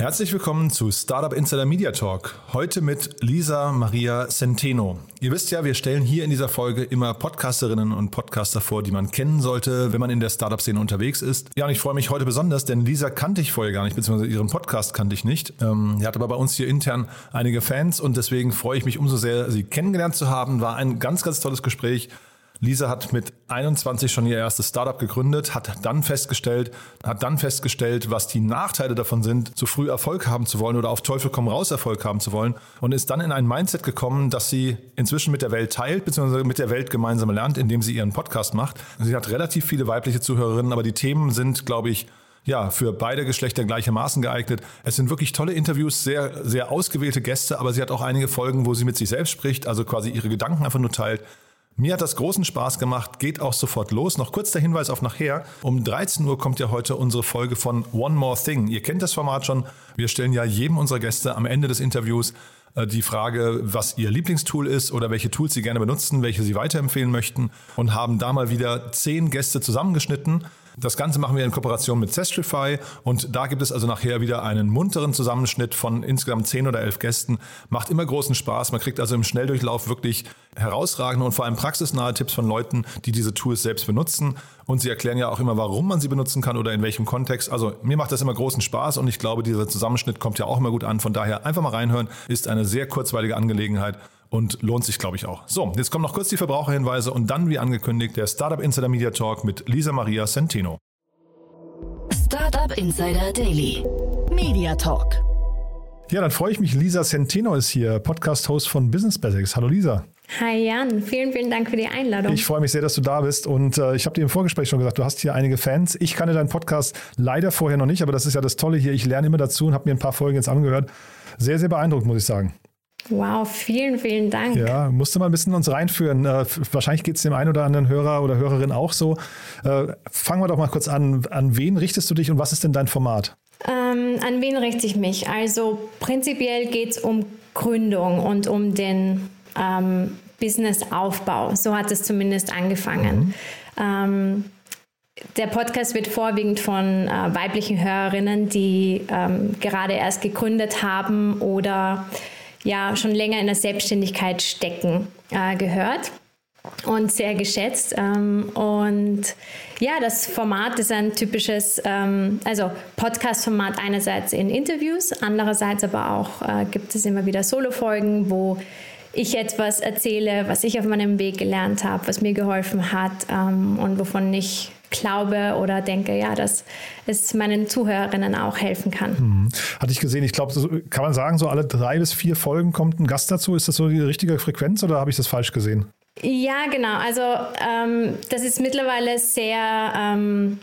Herzlich willkommen zu Startup Insider Media Talk. Heute mit Lisa Maria Centeno. Ihr wisst ja, wir stellen hier in dieser Folge immer Podcasterinnen und Podcaster vor, die man kennen sollte, wenn man in der Startup-Szene unterwegs ist. Ja, und ich freue mich heute besonders, denn Lisa kannte ich vorher gar nicht, beziehungsweise ihren Podcast kannte ich nicht. Ähm, sie hat aber bei uns hier intern einige Fans und deswegen freue ich mich umso sehr, sie kennengelernt zu haben. War ein ganz, ganz tolles Gespräch. Lisa hat mit 21 schon ihr erstes Startup gegründet, hat dann festgestellt, hat dann festgestellt, was die Nachteile davon sind, zu früh Erfolg haben zu wollen oder auf Teufel komm raus Erfolg haben zu wollen und ist dann in ein Mindset gekommen, dass sie inzwischen mit der Welt teilt, beziehungsweise mit der Welt gemeinsam lernt, indem sie ihren Podcast macht. Sie hat relativ viele weibliche Zuhörerinnen, aber die Themen sind, glaube ich, ja, für beide Geschlechter gleichermaßen geeignet. Es sind wirklich tolle Interviews, sehr, sehr ausgewählte Gäste, aber sie hat auch einige Folgen, wo sie mit sich selbst spricht, also quasi ihre Gedanken einfach nur teilt. Mir hat das großen Spaß gemacht, geht auch sofort los. Noch kurz der Hinweis auf nachher. Um 13 Uhr kommt ja heute unsere Folge von One More Thing. Ihr kennt das Format schon. Wir stellen ja jedem unserer Gäste am Ende des Interviews äh, die Frage, was Ihr Lieblingstool ist oder welche Tools Sie gerne benutzen, welche Sie weiterempfehlen möchten und haben da mal wieder zehn Gäste zusammengeschnitten das Ganze machen wir in Kooperation mit Zestrify und da gibt es also nachher wieder einen munteren Zusammenschnitt von insgesamt 10 oder 11 Gästen. Macht immer großen Spaß. Man kriegt also im Schnelldurchlauf wirklich herausragende und vor allem praxisnahe Tipps von Leuten, die diese Tools selbst benutzen. Und sie erklären ja auch immer, warum man sie benutzen kann oder in welchem Kontext. Also mir macht das immer großen Spaß und ich glaube, dieser Zusammenschnitt kommt ja auch immer gut an. Von daher einfach mal reinhören. Ist eine sehr kurzweilige Angelegenheit und lohnt sich, glaube ich, auch. So, jetzt kommen noch kurz die Verbraucherhinweise und dann, wie angekündigt, der Startup Insider Media Talk mit Lisa Maria Centeno. Startup Insider Daily. Media Talk. Ja, dann freue ich mich. Lisa Centeno ist hier, Podcast-Host von Business Basics. Hallo Lisa. Hi Jan, vielen, vielen Dank für die Einladung. Ich freue mich sehr, dass du da bist und äh, ich habe dir im Vorgespräch schon gesagt, du hast hier einige Fans. Ich kannte deinen Podcast leider vorher noch nicht, aber das ist ja das Tolle hier. Ich lerne immer dazu und habe mir ein paar Folgen jetzt angehört. Sehr, sehr beeindruckend, muss ich sagen. Wow, vielen, vielen Dank. Ja, musste mal ein bisschen uns reinführen. Äh, wahrscheinlich geht es dem einen oder anderen Hörer oder Hörerin auch so. Äh, fangen wir doch mal kurz an. An wen richtest du dich und was ist denn dein Format? Ähm, an wen richte ich mich? Also prinzipiell geht es um Gründung und um den ähm, Businessaufbau. So hat es zumindest angefangen. Mhm. Ähm, der Podcast wird vorwiegend von äh, weiblichen Hörerinnen, die ähm, gerade erst gegründet haben oder ja schon länger in der Selbstständigkeit stecken, äh, gehört und sehr geschätzt. Ähm, und ja, das Format ist ein typisches, ähm, also Podcast-Format einerseits in Interviews, andererseits aber auch äh, gibt es immer wieder Solo-Folgen, wo ich etwas erzähle, was ich auf meinem Weg gelernt habe, was mir geholfen hat ähm, und wovon ich glaube oder denke, ja, dass es meinen Zuhörerinnen auch helfen kann. Mhm. Hatte ich gesehen, ich glaube, kann man sagen, so alle drei bis vier Folgen kommt ein Gast dazu. Ist das so die richtige Frequenz oder habe ich das falsch gesehen? Ja, genau. Also ähm, das ist mittlerweile sehr ähm,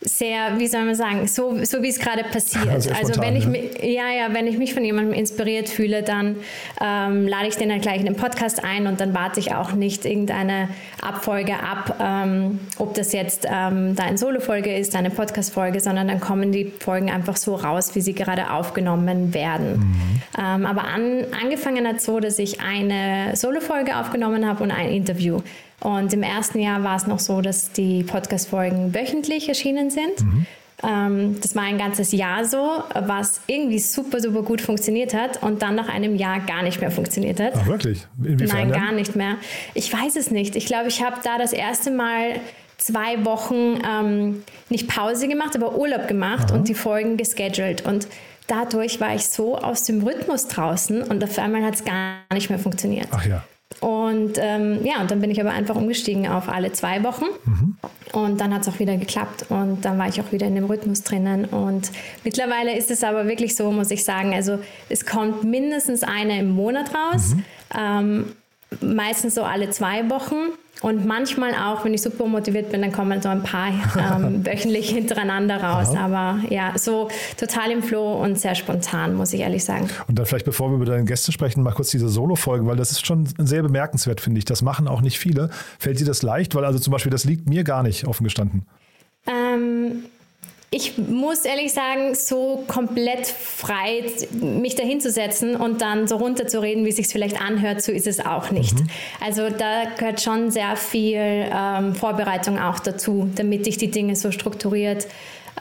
sehr, wie soll man sagen, so, so wie es gerade passiert. Also, also wenn ich ja. mich, ja, ja, wenn ich mich von jemandem inspiriert fühle, dann ähm, lade ich den dann gleich in den Podcast ein und dann warte ich auch nicht irgendeine Abfolge ab, ähm, ob das jetzt ähm, da eine Solo-Folge ist, eine Podcast-Folge, sondern dann kommen die Folgen einfach so raus, wie sie gerade aufgenommen werden. Mhm. Ähm, aber an, angefangen hat so, dass ich eine Solo-Folge aufgenommen habe und ein Interview. Und im ersten Jahr war es noch so, dass die Podcast-Folgen wöchentlich erschienen sind. Mhm. Ähm, das war ein ganzes Jahr so, was irgendwie super, super gut funktioniert hat und dann nach einem Jahr gar nicht mehr funktioniert hat. Ach, wirklich? Inwiefern Nein, gar nicht mehr. Ich weiß es nicht. Ich glaube, ich habe da das erste Mal zwei Wochen ähm, nicht Pause gemacht, aber Urlaub gemacht Aha. und die Folgen gescheduled. Und dadurch war ich so aus dem Rhythmus draußen und auf einmal hat es gar nicht mehr funktioniert. Ach ja. Und ähm, ja, und dann bin ich aber einfach umgestiegen auf alle zwei Wochen. Mhm. Und dann hat es auch wieder geklappt. Und dann war ich auch wieder in dem Rhythmus drinnen. Und mittlerweile ist es aber wirklich so, muss ich sagen, also es kommt mindestens eine im Monat raus. Mhm. Ähm, meistens so alle zwei Wochen. Und manchmal auch, wenn ich super motiviert bin, dann kommen so ein paar ähm, wöchentlich hintereinander raus. Aha. Aber ja, so total im Flow und sehr spontan, muss ich ehrlich sagen. Und dann vielleicht, bevor wir über deine Gäste sprechen, mal kurz diese Solo-Folgen, weil das ist schon sehr bemerkenswert, finde ich. Das machen auch nicht viele. Fällt dir das leicht? Weil also zum Beispiel, das liegt mir gar nicht offen gestanden. Ähm, ich muss ehrlich sagen, so komplett frei mich dahinzusetzen und dann so runterzureden, wie es sich vielleicht anhört, so ist es auch nicht. Mhm. Also da gehört schon sehr viel ähm, Vorbereitung auch dazu, damit ich die Dinge so strukturiert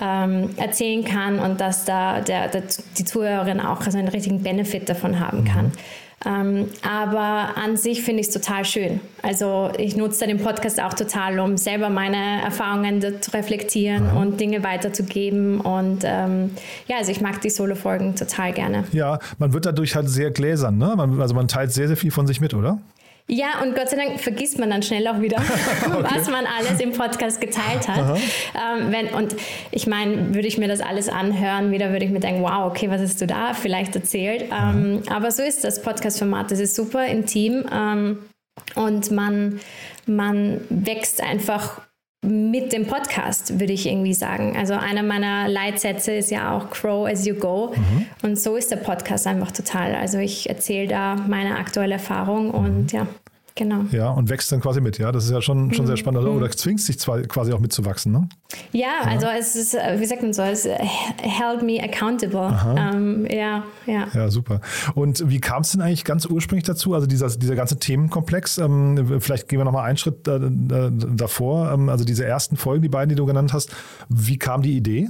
ähm, erzählen kann und dass da der, der, die Zuhörerin auch also einen richtigen Benefit davon haben kann. Mhm. Ähm, aber an sich finde ich es total schön. Also ich nutze den Podcast auch total, um selber meine Erfahrungen zu reflektieren Aha. und Dinge weiterzugeben. Und ähm, ja, also ich mag die Solo-Folgen total gerne. Ja, man wird dadurch halt sehr gläsern, ne? Man, also man teilt sehr, sehr viel von sich mit, oder? Ja, und Gott sei Dank vergisst man dann schnell auch wieder, okay. was man alles im Podcast geteilt hat. Ähm, wenn, und ich meine, würde ich mir das alles anhören, wieder würde ich mir denken, wow, okay, was hast du da vielleicht erzählt? Ähm, aber so ist das Podcast-Format. Das ist super intim ähm, und man, man wächst einfach mit dem Podcast, würde ich irgendwie sagen. Also einer meiner Leitsätze ist ja auch Grow as you go. Mhm. Und so ist der Podcast einfach total. Also ich erzähle da meine aktuelle Erfahrung und mhm. ja. Genau. Ja, und wächst dann quasi mit, ja. Das ist ja schon, schon sehr mhm. spannend. Oder zwingst dich zwar quasi auch mitzuwachsen, ne? Ja, ja, also es ist, äh, wie sagt man so, es äh, held me accountable. Ähm, ja, ja. Ja, super. Und wie kam es denn eigentlich ganz ursprünglich dazu? Also dieser, dieser ganze Themenkomplex, ähm, vielleicht gehen wir nochmal einen Schritt äh, davor. Ähm, also diese ersten Folgen, die beiden, die du genannt hast, wie kam die Idee?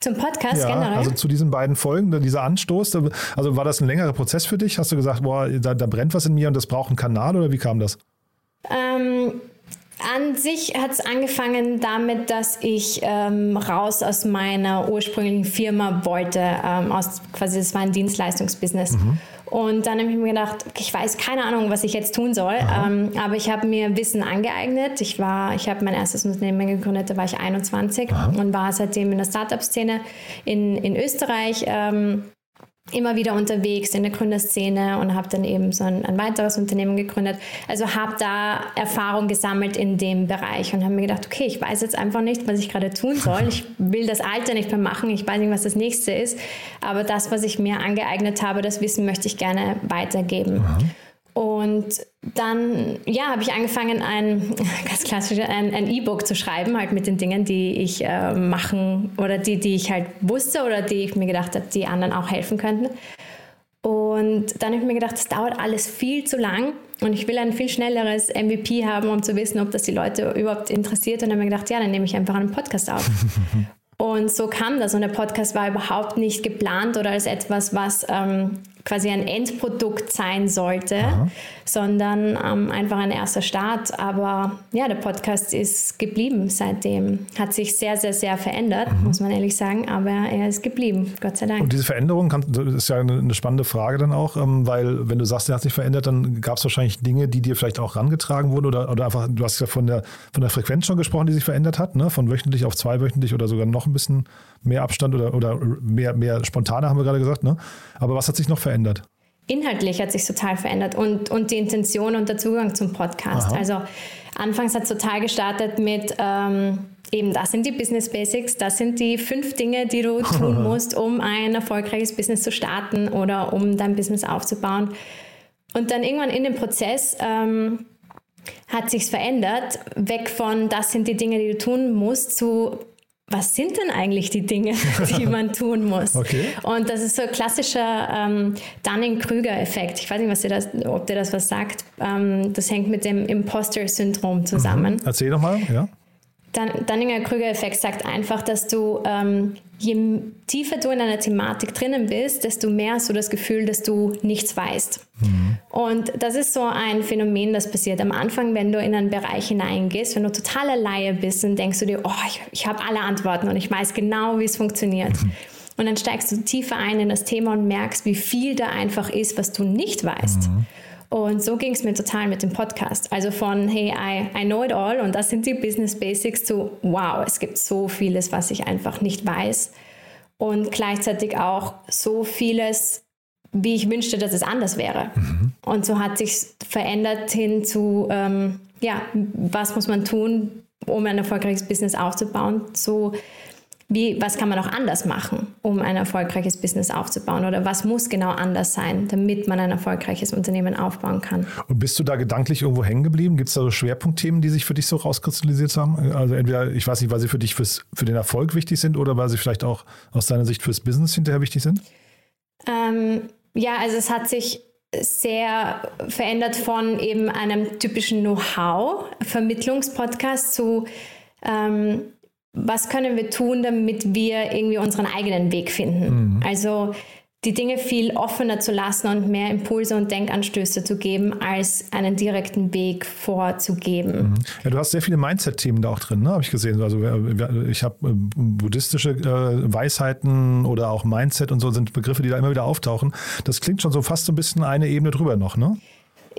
Zum Podcast ja, generell? Also zu diesen beiden Folgen, dieser Anstoß. Also war das ein längerer Prozess für dich? Hast du gesagt, boah, da, da brennt was in mir und das braucht einen Kanal oder wie kam das? Ähm, an sich hat es angefangen damit, dass ich ähm, raus aus meiner ursprünglichen Firma wollte. Ähm, aus, quasi, das war ein Dienstleistungsbusiness. Mhm. Und dann habe ich mir gedacht, okay, ich weiß keine Ahnung, was ich jetzt tun soll, ähm, aber ich habe mir Wissen angeeignet. Ich war, ich habe mein erstes Unternehmen gegründet, da war ich 21 Aha. und war seitdem in der Startup-Szene in, in Österreich. Ähm, immer wieder unterwegs in der Gründerszene und habe dann eben so ein, ein, weiteres Unternehmen gegründet. Also habe da Erfahrung gesammelt in dem Bereich und habe mir gedacht, okay, ich weiß jetzt einfach nicht, was ich gerade tun soll. Ich will das Alte nicht mehr machen, ich weiß nicht, was das nächste ist, aber das, was ich mir angeeignet habe, das Wissen möchte ich gerne weitergeben. Mhm. Und dann, ja, habe ich angefangen, ein ganz klassisch ein E-Book zu schreiben, halt mit den Dingen, die ich äh, machen oder die, die ich halt wusste oder die ich mir gedacht habe, die anderen auch helfen könnten. Und dann habe ich mir gedacht, das dauert alles viel zu lang und ich will ein viel schnelleres MVP haben, um zu wissen, ob das die Leute überhaupt interessiert. Und dann habe ich mir gedacht, ja, dann nehme ich einfach einen Podcast auf. und so kam das. Und der Podcast war überhaupt nicht geplant oder als etwas, was ähm, quasi ein Endprodukt sein sollte, Aha. sondern ähm, einfach ein erster Start. Aber ja, der Podcast ist geblieben seitdem. Hat sich sehr, sehr, sehr verändert, mhm. muss man ehrlich sagen, aber er ist geblieben, Gott sei Dank. Und diese Veränderung kann, ist ja eine, eine, spannende Frage dann auch, ähm, weil wenn du sagst, er hat sich verändert, dann gab es wahrscheinlich Dinge, die dir vielleicht auch rangetragen wurden oder, oder einfach, du hast ja von der, von der Frequenz schon gesprochen, die sich verändert hat, ne? von wöchentlich auf zweiwöchentlich oder sogar noch ein bisschen mehr Abstand oder, oder mehr, mehr spontaner, haben wir gerade gesagt. Ne? Aber was hat sich noch verändert? Inhaltlich hat sich total verändert und, und die Intention und der Zugang zum Podcast. Aha. Also anfangs hat es total gestartet mit ähm, eben, das sind die Business Basics, das sind die fünf Dinge, die du tun musst, um ein erfolgreiches Business zu starten oder um dein Business aufzubauen. Und dann irgendwann in dem Prozess ähm, hat sich verändert, weg von das sind die Dinge, die du tun musst, zu was sind denn eigentlich die Dinge, die man tun muss? Okay. Und das ist so ein klassischer ähm, Dunning-Krüger-Effekt. Ich weiß nicht, was dir das, ob dir das was sagt. Ähm, das hängt mit dem Imposter-Syndrom zusammen. Mhm. Erzähl doch mal, ja. Dunninger-Krüger-Effekt sagt einfach, dass du, ähm, je tiefer du in einer Thematik drinnen bist, desto mehr hast du das Gefühl, dass du nichts weißt. Mhm. Und das ist so ein Phänomen, das passiert am Anfang, wenn du in einen Bereich hineingehst, wenn du totaler Laie bist, dann denkst du dir, oh, ich, ich habe alle Antworten und ich weiß genau, wie es funktioniert. Mhm. Und dann steigst du tiefer ein in das Thema und merkst, wie viel da einfach ist, was du nicht weißt. Mhm. Und so ging es mir total mit dem Podcast. Also von, hey, I, I know it all und das sind die Business Basics zu, wow, es gibt so vieles, was ich einfach nicht weiß. Und gleichzeitig auch so vieles, wie ich wünschte, dass es anders wäre. Mhm. Und so hat sich verändert hin zu, ähm, ja, was muss man tun, um ein erfolgreiches Business aufzubauen, zu wie, was kann man auch anders machen, um ein erfolgreiches Business aufzubauen oder was muss genau anders sein, damit man ein erfolgreiches Unternehmen aufbauen kann. Und bist du da gedanklich irgendwo hängen geblieben? Gibt es da so Schwerpunktthemen, die sich für dich so rauskristallisiert haben? Also entweder, ich weiß nicht, weil sie für dich fürs, für den Erfolg wichtig sind oder weil sie vielleicht auch aus deiner Sicht fürs Business hinterher wichtig sind? Ähm, ja, also es hat sich sehr verändert von eben einem typischen Know-how-Vermittlungspodcast zu ähm, was können wir tun, damit wir irgendwie unseren eigenen Weg finden. Mhm. Also die Dinge viel offener zu lassen und mehr Impulse und Denkanstöße zu geben, als einen direkten Weg vorzugeben. Mhm. Ja, du hast sehr viele Mindset-Themen da auch drin, ne? habe ich gesehen. Also ich habe äh, buddhistische äh, Weisheiten oder auch Mindset und so sind Begriffe, die da immer wieder auftauchen. Das klingt schon so fast so ein bisschen eine Ebene drüber noch, ne?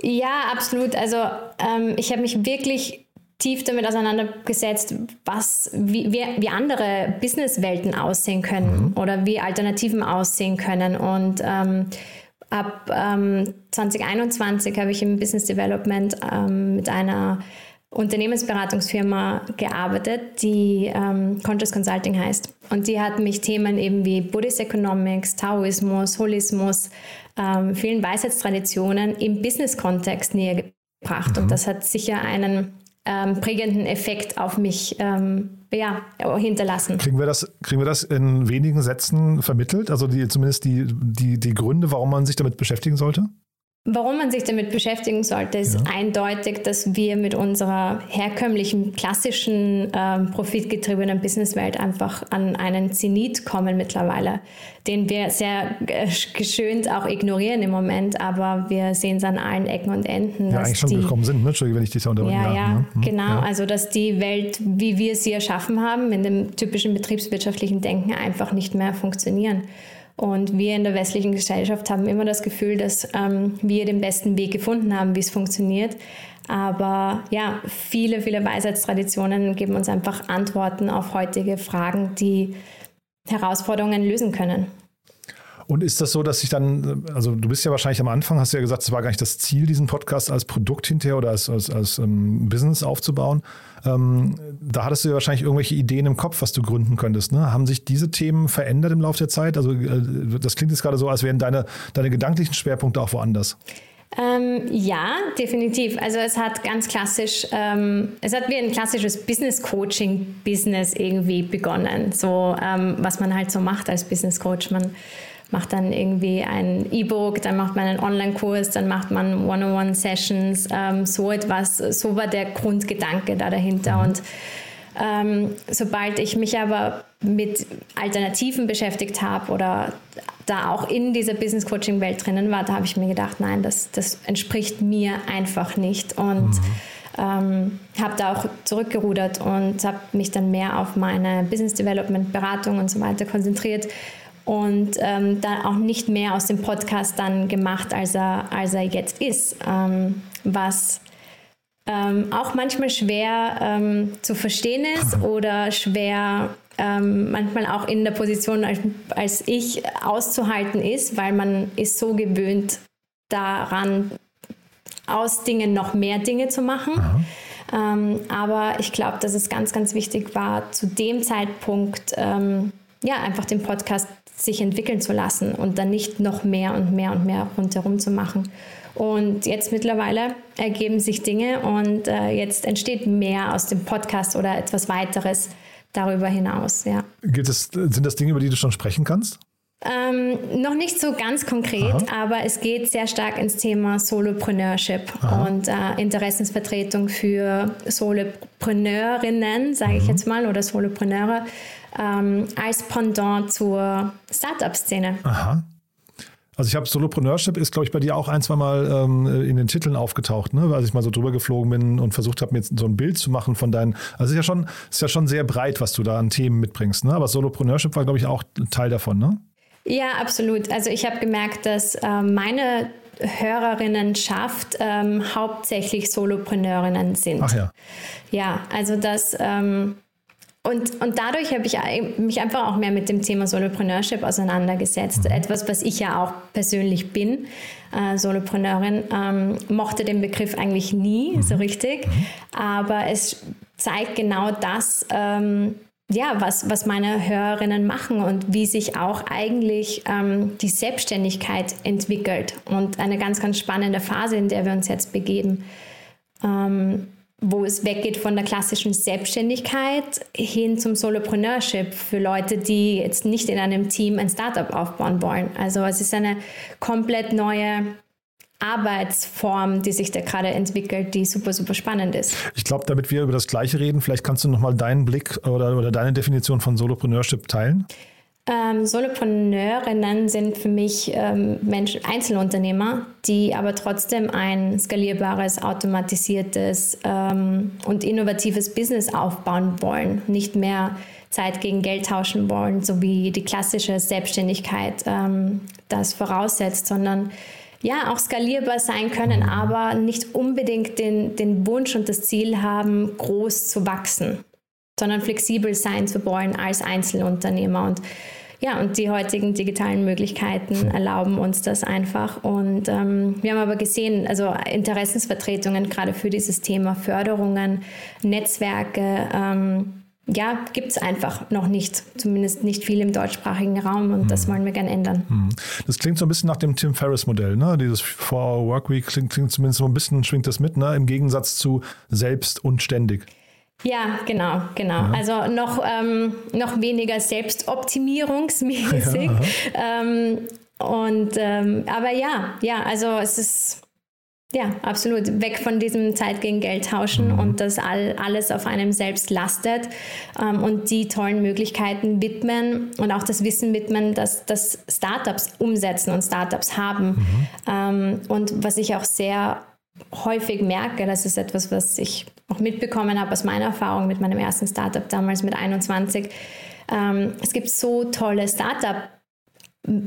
Ja, absolut. Also ähm, ich habe mich wirklich tief damit auseinandergesetzt, was, wie, wie, wie andere Businesswelten aussehen können mhm. oder wie Alternativen aussehen können. Und ähm, ab ähm, 2021 habe ich im Business Development ähm, mit einer Unternehmensberatungsfirma gearbeitet, die ähm, Conscious Consulting heißt. Und die hat mich Themen eben wie Buddhist Economics, Taoismus, Holismus, ähm, vielen Weisheitstraditionen im Business-Kontext näher gebracht. Mhm. Und das hat sicher einen ähm, prägenden Effekt auf mich ähm, ja, hinterlassen. Kriegen wir, das, kriegen wir das in wenigen Sätzen vermittelt? Also die, zumindest die, die, die Gründe, warum man sich damit beschäftigen sollte? Warum man sich damit beschäftigen sollte, ist ja. eindeutig, dass wir mit unserer herkömmlichen, klassischen, ähm, profitgetriebenen Businesswelt einfach an einen Zenit kommen mittlerweile, den wir sehr äh, geschönt auch ignorieren im Moment, aber wir sehen es an allen Ecken und Enden. Ja, eigentlich schon die, gekommen sind, ne? Entschuldige, wenn ich dich da unterbreche. Ja, ja, ja. Hm, genau. Ja. Also, dass die Welt, wie wir sie erschaffen haben, in dem typischen betriebswirtschaftlichen Denken einfach nicht mehr funktionieren. Und wir in der westlichen Gesellschaft haben immer das Gefühl, dass ähm, wir den besten Weg gefunden haben, wie es funktioniert. Aber ja, viele, viele Weisheitstraditionen geben uns einfach Antworten auf heutige Fragen, die Herausforderungen lösen können. Und ist das so, dass ich dann, also du bist ja wahrscheinlich am Anfang, hast du ja gesagt, es war gar nicht das Ziel, diesen Podcast als Produkt hinterher oder als, als, als ähm, Business aufzubauen. Ähm, da hattest du ja wahrscheinlich irgendwelche Ideen im Kopf, was du gründen könntest. Ne? Haben sich diese Themen verändert im Laufe der Zeit? Also äh, das klingt jetzt gerade so, als wären deine, deine gedanklichen Schwerpunkte auch woanders. Ähm, ja, definitiv. Also es hat ganz klassisch, ähm, es hat wie ein klassisches Business Coaching Business irgendwie begonnen. So ähm, was man halt so macht als Business Coach. Man macht dann irgendwie ein E-Book, dann macht man einen Online-Kurs, dann macht man One-on-One-Sessions, ähm, so etwas. So war der Grundgedanke da dahinter. Mhm. Und ähm, sobald ich mich aber mit Alternativen beschäftigt habe oder da auch in dieser Business Coaching Welt drinnen war, da habe ich mir gedacht, nein, das, das entspricht mir einfach nicht und mhm. ähm, habe da auch zurückgerudert und habe mich dann mehr auf meine Business Development Beratung und so weiter konzentriert und ähm, dann auch nicht mehr aus dem Podcast dann gemacht, als er, als er jetzt ist. Ähm, was ähm, auch manchmal schwer ähm, zu verstehen ist oder schwer ähm, manchmal auch in der Position als, als ich auszuhalten ist, weil man ist so gewöhnt daran, aus Dingen noch mehr Dinge zu machen. Ähm, aber ich glaube, dass es ganz, ganz wichtig war, zu dem Zeitpunkt ja, einfach den Podcast sich entwickeln zu lassen und dann nicht noch mehr und mehr und mehr rundherum zu machen. Und jetzt mittlerweile ergeben sich Dinge und äh, jetzt entsteht mehr aus dem Podcast oder etwas weiteres darüber hinaus. Ja. Gibt es, sind das Dinge, über die du schon sprechen kannst? Ähm, noch nicht so ganz konkret, Aha. aber es geht sehr stark ins Thema Solopreneurship Aha. und äh, Interessensvertretung für Solopreneurinnen, sage mhm. ich jetzt mal, oder Solopreneure ähm, als Pendant zur Startup-Szene. Aha. Also ich habe Solopreneurship ist, glaube ich, bei dir auch ein, zwei Mal ähm, in den Titeln aufgetaucht, ne? als ich mal so drüber geflogen bin und versucht habe, mir jetzt so ein Bild zu machen von deinen. Also es ist ja schon, ist ja schon sehr breit, was du da an Themen mitbringst. Ne? Aber Solopreneurship war, glaube ich, auch Teil davon, ne? Ja, absolut. Also ich habe gemerkt, dass äh, meine Hörerinnenschaft ähm, hauptsächlich Solopreneurinnen sind. Ach ja. Ja, also dass ähm, und, und dadurch habe ich mich einfach auch mehr mit dem Thema Solopreneurship auseinandergesetzt. Mhm. Etwas, was ich ja auch persönlich bin, äh, Solopreneurin, ähm, mochte den Begriff eigentlich nie mhm. so richtig. Mhm. Aber es zeigt genau das, ähm, ja, was, was meine Hörerinnen machen und wie sich auch eigentlich ähm, die Selbstständigkeit entwickelt. Und eine ganz, ganz spannende Phase, in der wir uns jetzt begeben. Ähm, wo es weggeht von der klassischen Selbstständigkeit hin zum Solopreneurship für Leute, die jetzt nicht in einem Team ein Startup aufbauen wollen. Also es ist eine komplett neue Arbeitsform, die sich da gerade entwickelt, die super, super spannend ist. Ich glaube, damit wir über das Gleiche reden, vielleicht kannst du nochmal deinen Blick oder, oder deine Definition von Solopreneurship teilen. Ähm, Solopreneurinnen sind für mich ähm, Menschen, Einzelunternehmer, die aber trotzdem ein skalierbares, automatisiertes ähm, und innovatives Business aufbauen wollen, nicht mehr Zeit gegen Geld tauschen wollen, so wie die klassische Selbstständigkeit ähm, das voraussetzt, sondern ja, auch skalierbar sein können, aber nicht unbedingt den, den Wunsch und das Ziel haben, groß zu wachsen sondern flexibel sein zu wollen als Einzelunternehmer. Und ja, und die heutigen digitalen Möglichkeiten erlauben uns das einfach. Und ähm, wir haben aber gesehen, also Interessensvertretungen gerade für dieses Thema, Förderungen, Netzwerke, ähm, ja, gibt es einfach noch nicht, zumindest nicht viel im deutschsprachigen Raum und das mhm. wollen wir gerne ändern. Mhm. Das klingt so ein bisschen nach dem Tim Ferriss-Modell, ne? Dieses Four-Hour Workweek klingt, klingt zumindest so ein bisschen, schwingt das mit, ne? Im Gegensatz zu selbst und ständig. Ja, genau, genau. Ja. Also noch, ähm, noch weniger selbstoptimierungsmäßig. Ja. Ähm, und ähm, aber ja, ja, also es ist ja absolut weg von diesem Zeit gegen Geld tauschen mhm. und dass all, alles auf einem selbst lastet ähm, und die tollen Möglichkeiten widmen und auch das Wissen widmen, dass, dass Startups umsetzen und Startups haben. Mhm. Ähm, und was ich auch sehr häufig merke, das ist etwas, was ich auch mitbekommen habe aus meiner Erfahrung mit meinem ersten Startup damals mit 21. Ähm, es gibt so tolle Startup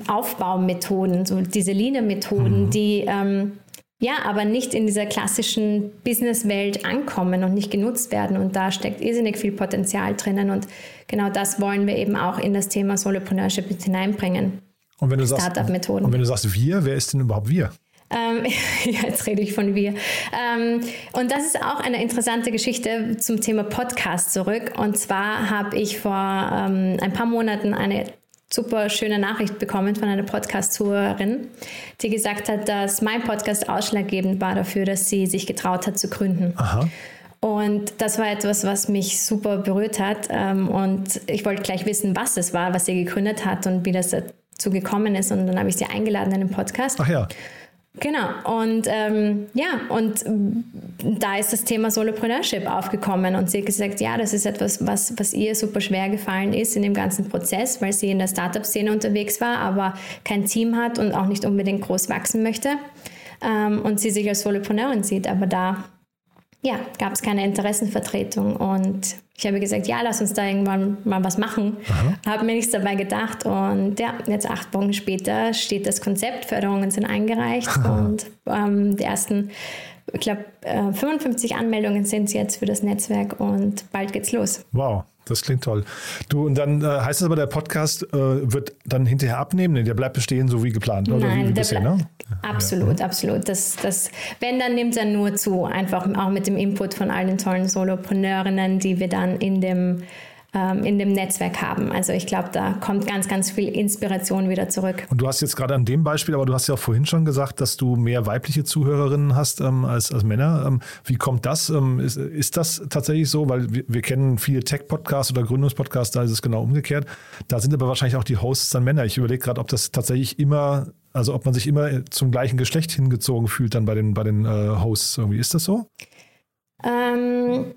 Aufbaumethoden, so diese Lean-Methoden, mhm. die ähm, ja, aber nicht in dieser klassischen Businesswelt ankommen und nicht genutzt werden. Und da steckt irrsinnig viel Potenzial drinnen. Und genau das wollen wir eben auch in das Thema Solopreneurship hineinbringen. Und wenn du Startup-Methoden. Und wenn du sagst wir, wer ist denn überhaupt wir? Ähm, jetzt rede ich von wir. Ähm, und das ist auch eine interessante Geschichte zum Thema Podcast zurück. Und zwar habe ich vor ähm, ein paar Monaten eine super schöne Nachricht bekommen von einer Podcast-Zuhörerin, die gesagt hat, dass mein Podcast ausschlaggebend war dafür, dass sie sich getraut hat zu gründen. Aha. Und das war etwas, was mich super berührt hat. Ähm, und ich wollte gleich wissen, was es war, was sie gegründet hat und wie das dazu gekommen ist. Und dann habe ich sie eingeladen in den Podcast. Ach ja. Genau, und ähm, ja, und da ist das Thema Solopreneurship aufgekommen und sie hat gesagt, ja, das ist etwas, was, was ihr super schwer gefallen ist in dem ganzen Prozess, weil sie in der Startup-Szene unterwegs war, aber kein Team hat und auch nicht unbedingt groß wachsen möchte ähm, und sie sich als Solopreneurin sieht, aber da ja, gab es keine Interessenvertretung und ich habe gesagt, ja, lass uns da irgendwann mal was machen. Habe mir nichts dabei gedacht und ja, jetzt acht Wochen später steht das Konzept, Förderungen sind eingereicht und ähm, die ersten, ich glaube, äh, 55 Anmeldungen sind es jetzt für das Netzwerk und bald geht's los. Wow. Das klingt toll. Du, und dann äh, heißt es aber, der Podcast äh, wird dann hinterher abnehmen? Nee, der bleibt bestehen, so wie geplant. Oder Nein, wie, wie der bisher, ne? Absolut, ja. absolut. Das, das, wenn, dann nimmt er nur zu. Einfach auch mit dem Input von all den tollen Solopreneurinnen, die wir dann in dem ähm, in dem Netzwerk haben. Also ich glaube, da kommt ganz, ganz viel Inspiration wieder zurück. Und du hast jetzt gerade an dem Beispiel, aber du hast ja auch vorhin schon gesagt, dass du mehr weibliche Zuhörerinnen hast ähm, als, als Männer. Ähm, wie kommt das? Ähm, ist, ist das tatsächlich so? Weil wir, wir kennen viele Tech-Podcasts oder Gründungspodcasts, da ist es genau umgekehrt. Da sind aber wahrscheinlich auch die Hosts dann Männer. Ich überlege gerade, ob das tatsächlich immer, also ob man sich immer zum gleichen Geschlecht hingezogen fühlt dann bei den, bei den äh, Hosts. Irgendwie ist das so? Ähm,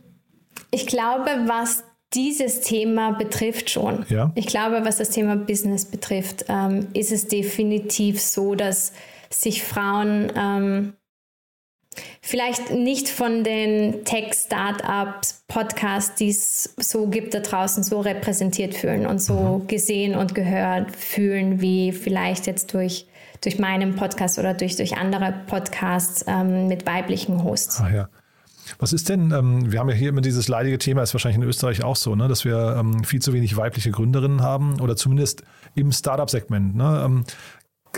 ich glaube, was dieses Thema betrifft schon. Ja. Ich glaube, was das Thema Business betrifft, ähm, ist es definitiv so, dass sich Frauen ähm, vielleicht nicht von den Tech-Startups, Podcasts, die es so gibt da draußen, so repräsentiert fühlen und so mhm. gesehen und gehört fühlen, wie vielleicht jetzt durch, durch meinen Podcast oder durch, durch andere Podcasts ähm, mit weiblichen Hosts. Ah, ja. Was ist denn, ähm, wir haben ja hier immer dieses leidige Thema, ist wahrscheinlich in Österreich auch so, ne, dass wir ähm, viel zu wenig weibliche Gründerinnen haben oder zumindest im Startup-Segment. Ne? Ähm,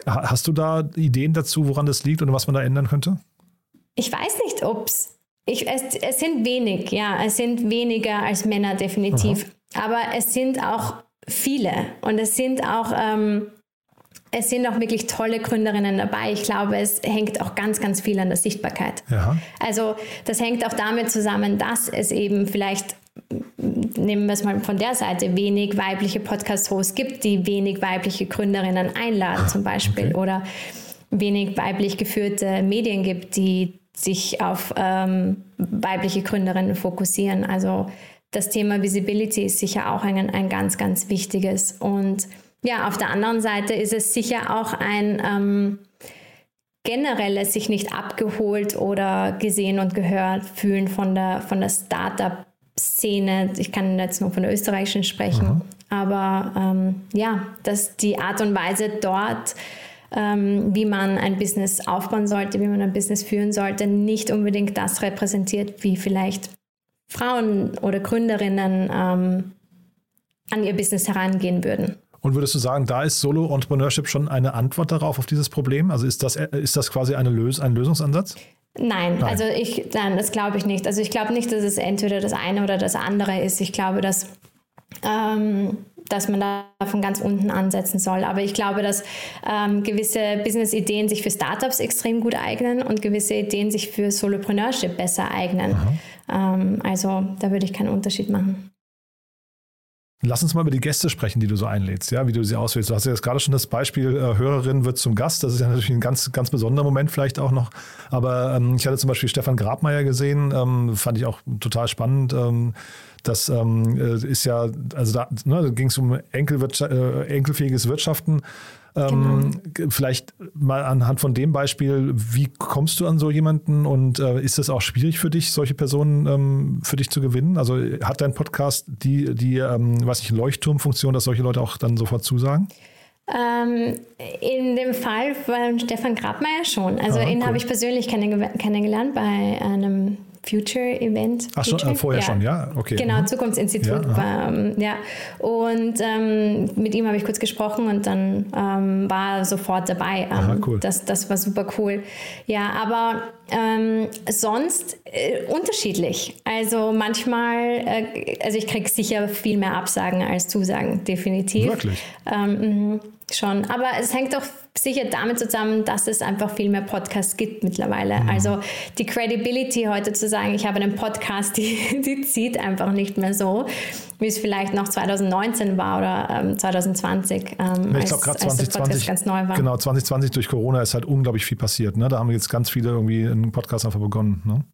hast du da Ideen dazu, woran das liegt und was man da ändern könnte? Ich weiß nicht, ob es, es sind wenig, ja, es sind weniger als Männer definitiv, Aha. aber es sind auch viele und es sind auch, ähm, es sind auch wirklich tolle Gründerinnen dabei. Ich glaube, es hängt auch ganz, ganz viel an der Sichtbarkeit. Ja. Also das hängt auch damit zusammen, dass es eben vielleicht, nehmen wir es mal von der Seite, wenig weibliche Podcast-Hosts gibt, die wenig weibliche Gründerinnen einladen zum Beispiel okay. oder wenig weiblich geführte Medien gibt, die sich auf ähm, weibliche Gründerinnen fokussieren. Also das Thema Visibility ist sicher auch ein, ein ganz, ganz wichtiges und ja, auf der anderen Seite ist es sicher auch ein ähm, generelles sich nicht abgeholt oder gesehen und gehört fühlen von der, von der Startup-Szene. Ich kann jetzt nur von der österreichischen sprechen, mhm. aber ähm, ja, dass die Art und Weise dort, ähm, wie man ein Business aufbauen sollte, wie man ein Business führen sollte, nicht unbedingt das repräsentiert, wie vielleicht Frauen oder Gründerinnen ähm, an ihr Business herangehen würden. Und würdest du sagen, da ist Solo-Entrepreneurship schon eine Antwort darauf, auf dieses Problem? Also ist das, ist das quasi eine Lös ein Lösungsansatz? Nein, nein, also ich, nein, das glaube ich nicht. Also ich glaube nicht, dass es entweder das eine oder das andere ist. Ich glaube, dass, ähm, dass man da von ganz unten ansetzen soll. Aber ich glaube, dass ähm, gewisse Business-Ideen sich für Startups extrem gut eignen und gewisse Ideen sich für Solopreneurship besser eignen. Ähm, also da würde ich keinen Unterschied machen. Lass uns mal über die Gäste sprechen, die du so einlädst, ja, wie du sie auswählst. Du hast ja jetzt gerade schon das Beispiel, äh, Hörerin wird zum Gast. Das ist ja natürlich ein ganz, ganz besonderer Moment vielleicht auch noch. Aber ähm, ich hatte zum Beispiel Stefan Grabmeier gesehen, ähm, fand ich auch total spannend. Ähm, das ähm, äh, ist ja, also da, ne, da ging es um äh, enkelfähiges Wirtschaften. Ähm, genau. Vielleicht mal anhand von dem Beispiel, wie kommst du an so jemanden und äh, ist es auch schwierig für dich, solche Personen ähm, für dich zu gewinnen? Also hat dein Podcast die, die ähm, was ich, Leuchtturmfunktion, dass solche Leute auch dann sofort zusagen? Ähm, in dem Fall von Stefan Grabmeier schon. Also ah, ihn cool. habe ich persönlich kennengelernt bei einem Future-Event. Ach schon, äh, vorher ja. schon, ja? Okay. Genau, mhm. Zukunftsinstitut. Ja, war, ähm, ja. Und ähm, mit ihm habe ich kurz gesprochen und dann ähm, war er sofort dabei. Ähm, Aha, cool. das, das war super cool. Ja, aber ähm, sonst äh, unterschiedlich. Also manchmal, äh, also ich kriege sicher viel mehr Absagen als Zusagen, definitiv. Wirklich? Ähm, mh, schon. Aber es hängt auch sicher damit zusammen, dass es einfach viel mehr Podcasts gibt mittlerweile. Mhm. Also die Credibility heute zu sagen, ich habe einen Podcast, die, die zieht einfach nicht mehr so, wie es vielleicht noch 2019 war oder ähm, 2020, ähm, ich glaube gerade 2020 ganz neu war. Genau, 2020 durch Corona ist halt unglaublich viel passiert. Ne? Da haben jetzt ganz viele irgendwie einen Podcast einfach begonnen. Ne?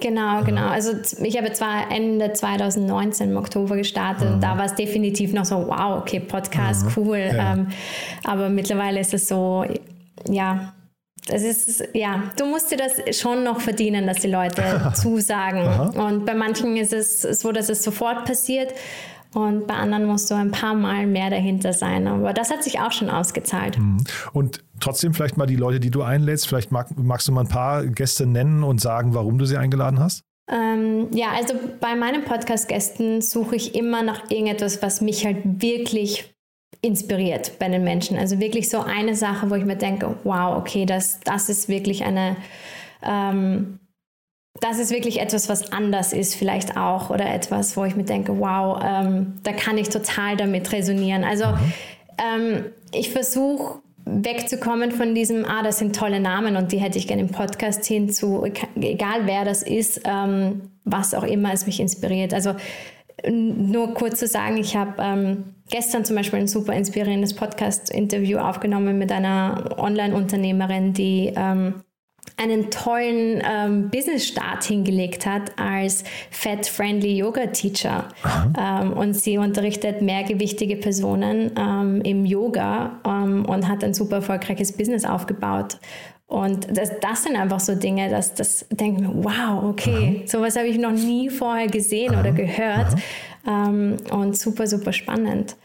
Genau, genau. Also ich habe zwar Ende 2019 im Oktober gestartet und da war es definitiv noch so, wow, okay, Podcast, cool. Ja. Ähm, aber mittlerweile ist es so, ja, das ist, ja, du musst dir das schon noch verdienen, dass die Leute zusagen. und bei manchen ist es so, dass es sofort passiert. Und bei anderen musst du ein paar Mal mehr dahinter sein. Aber das hat sich auch schon ausgezahlt. Mhm. Und trotzdem vielleicht mal die Leute, die du einlädst, vielleicht mag, magst du mal ein paar Gäste nennen und sagen, warum du sie eingeladen hast? Ähm, ja, also bei meinen Podcast-Gästen suche ich immer nach irgendetwas, was mich halt wirklich inspiriert bei den Menschen. Also wirklich so eine Sache, wo ich mir denke, wow, okay, das, das ist wirklich eine... Ähm, das ist wirklich etwas, was anders ist, vielleicht auch, oder etwas, wo ich mir denke, wow, ähm, da kann ich total damit resonieren. Also mhm. ähm, ich versuche wegzukommen von diesem, ah, das sind tolle Namen und die hätte ich gerne im Podcast hinzu, egal wer das ist, ähm, was auch immer es mich inspiriert. Also nur kurz zu sagen, ich habe ähm, gestern zum Beispiel ein super inspirierendes Podcast-Interview aufgenommen mit einer Online-Unternehmerin, die ähm, einen tollen ähm, Business-Start hingelegt hat als Fat-Friendly Yoga-Teacher. Ähm, und sie unterrichtet mehrgewichtige Personen ähm, im Yoga ähm, und hat ein super erfolgreiches Business aufgebaut. Und das, das sind einfach so Dinge, dass das denke mir, wow, okay, Aha. sowas habe ich noch nie vorher gesehen Aha. oder gehört. Ähm, und super, super spannend.